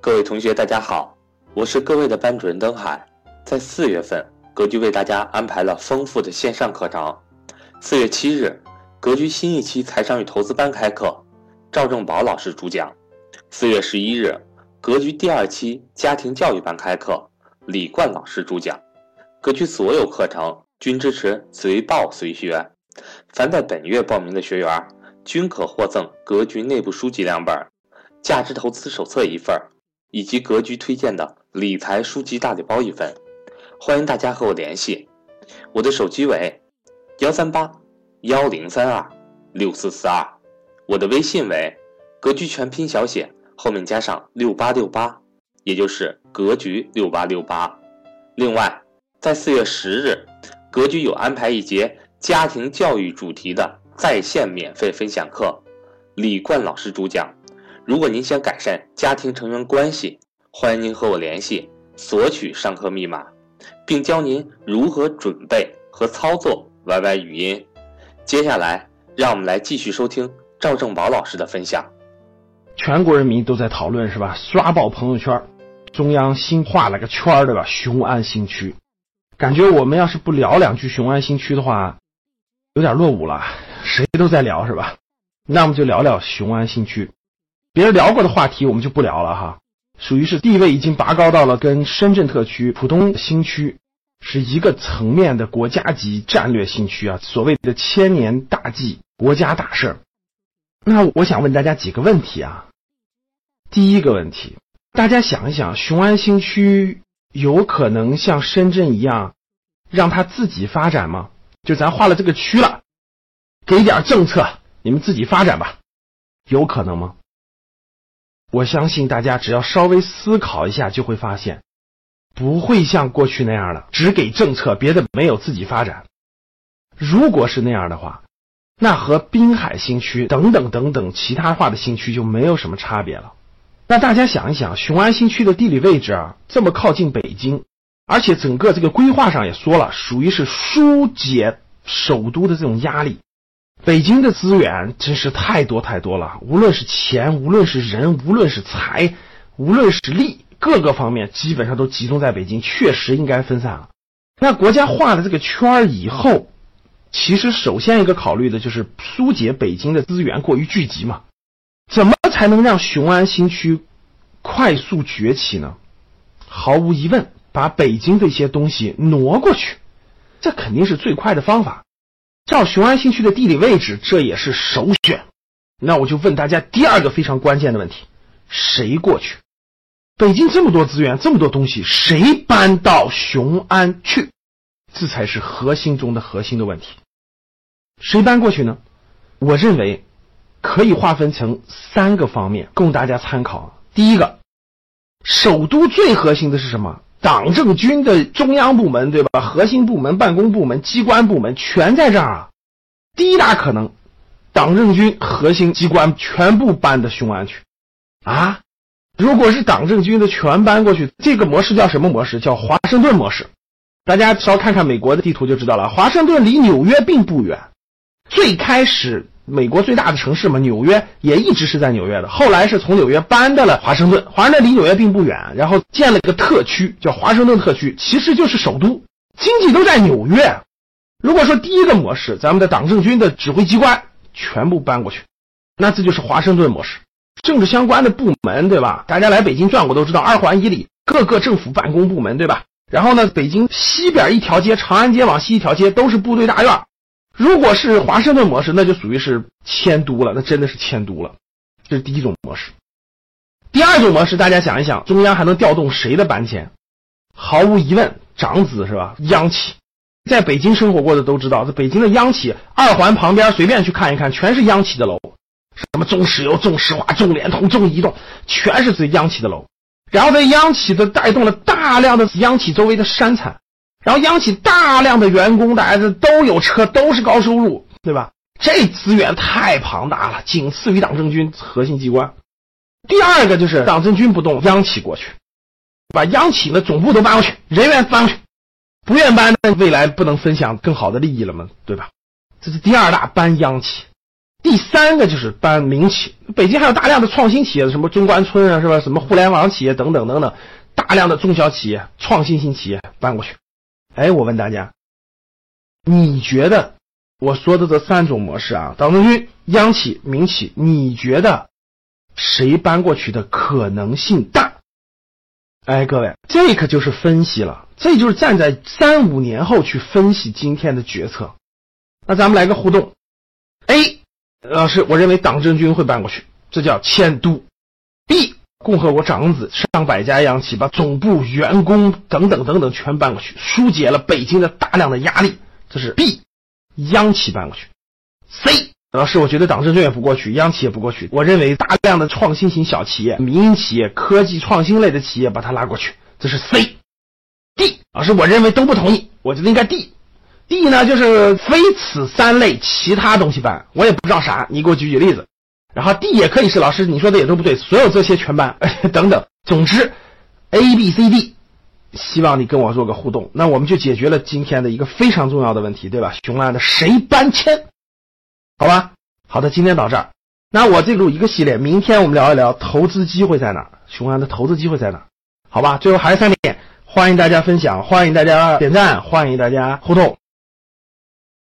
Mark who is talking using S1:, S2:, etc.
S1: 各位同学，大家好，我是各位的班主任登海。在四月份，格局为大家安排了丰富的线上课程。四月七日，格局新一期财商与投资班开课，赵正宝老师主讲。四月十一日，格局第二期家庭教育班开课，李冠老师主讲。格局所有课程均支持随报随学，凡在本月报名的学员均可获赠格局内部书籍两本、价值投资手册一份。以及格局推荐的理财书籍大礼包一份，欢迎大家和我联系，我的手机为幺三八幺零三二六四四二，我的微信为格局全拼小写后面加上六八六八，也就是格局六八六八。另外，在四月十日，格局有安排一节家庭教育主题的在线免费分享课，李冠老师主讲。如果您想改善家庭成员关系，欢迎您和我联系，索取上课密码，并教您如何准备和操作 YY 语音。接下来，让我们来继续收听赵正宝老师的分享。
S2: 全国人民都在讨论是吧？刷爆朋友圈，中央新画了个圈儿对吧？雄安新区，感觉我们要是不聊两句雄安新区的话，有点落伍了。谁都在聊是吧？那我们就聊聊雄安新区。别人聊过的话题我们就不聊了哈，属于是地位已经拔高到了跟深圳特区、浦东新区是一个层面的国家级战略新区啊，所谓的千年大计、国家大事儿。那我想问大家几个问题啊。第一个问题，大家想一想，雄安新区有可能像深圳一样让它自己发展吗？就咱划了这个区了，给点政策，你们自己发展吧，有可能吗？我相信大家只要稍微思考一下，就会发现，不会像过去那样的只给政策，别的没有自己发展。如果是那样的话，那和滨海新区等等等等其他化的新区就没有什么差别了。那大家想一想，雄安新区的地理位置啊，这么靠近北京，而且整个这个规划上也说了，属于是疏解首都的这种压力。北京的资源真是太多太多了，无论是钱，无论是人，无论是财，无论是力，各个方面基本上都集中在北京，确实应该分散了。那国家画了这个圈儿以后，其实首先一个考虑的就是疏解北京的资源过于聚集嘛。怎么才能让雄安新区快速崛起呢？毫无疑问，把北京这些东西挪过去，这肯定是最快的方法。照雄安新区的地理位置，这也是首选。那我就问大家第二个非常关键的问题：谁过去？北京这么多资源，这么多东西，谁搬到雄安去？这才是核心中的核心的问题。谁搬过去呢？我认为可以划分成三个方面供大家参考。第一个，首都最核心的是什么？党政军的中央部门，对吧？核心部门、办公部门、机关部门全在这儿啊。第一大可能，党政军核心机关全部搬到雄安去啊。如果是党政军的全搬过去，这个模式叫什么模式？叫华盛顿模式。大家稍看看美国的地图就知道了。华盛顿离纽约并不远，最开始。美国最大的城市嘛，纽约也一直是在纽约的。后来是从纽约搬到了华盛顿，华盛顿离纽约并不远，然后建了一个特区，叫华盛顿特区，其实就是首都，经济都在纽约。如果说第一个模式，咱们的党政军的指挥机关全部搬过去，那这就是华盛顿模式。政治相关的部门，对吧？大家来北京转过都知道，二环以里各个政府办公部门，对吧？然后呢，北京西边一条街，长安街往西一条街都是部队大院。如果是华盛顿模式，那就属于是迁都了，那真的是迁都了。这是第一种模式。第二种模式，大家想一想，中央还能调动谁的搬迁？毫无疑问，长子是吧？央企，在北京生活过的都知道，这北京的央企，二环旁边随便去看一看，全是央企的楼，什么中石油、中石化、中联通、中移动，全是这央企的楼。然后在央企的带动了大量的央企周围的山产。然后央企大量的员工，大家都有车，都是高收入，对吧？这资源太庞大了，仅次于党政军核心机关。第二个就是党政军不动，央企过去，把央企的总部都搬过去，人员搬过去，不愿搬，那未来不能分享更好的利益了吗？对吧？这是第二大搬央企。第三个就是搬民企，北京还有大量的创新企业，什么中关村啊，是吧？什么互联网企业等等等等，大量的中小企业、创新型企业搬过去。哎，我问大家，你觉得我说的这三种模式啊，党政军、央企、民企，你觉得谁搬过去的可能性大？哎，各位，这可就是分析了，这就是站在三五年后去分析今天的决策。那咱们来个互动，A。老师，我认为党政军会搬过去，这叫迁都。共和国长子上百家央企把总部、员工等等等等全搬过去，疏解了北京的大量的压力，这是 B，央企搬过去。C，老师，我觉得党政军也不过去，央企也不过去，我认为大量的创新型小企业、民营企业、科技创新类的企业把它拉过去，这是 C。D，老师，我认为都不同意，我觉得应该 D。D 呢，就是非此三类其他东西搬，我也不知道啥，你给我举举例子。然后 D 也可以是老师你说的也都不对，所有这些全搬 等等。总之，A、B、C、D，希望你跟我做个互动，那我们就解决了今天的一个非常重要的问题，对吧？雄安的谁搬迁？好吧，好的，今天到这儿。那我这录一个系列，明天我们聊一聊投资机会在哪儿，雄安的投资机会在哪儿？好吧，最后还是三点，欢迎大家分享，欢迎大家点赞，欢迎大家互动。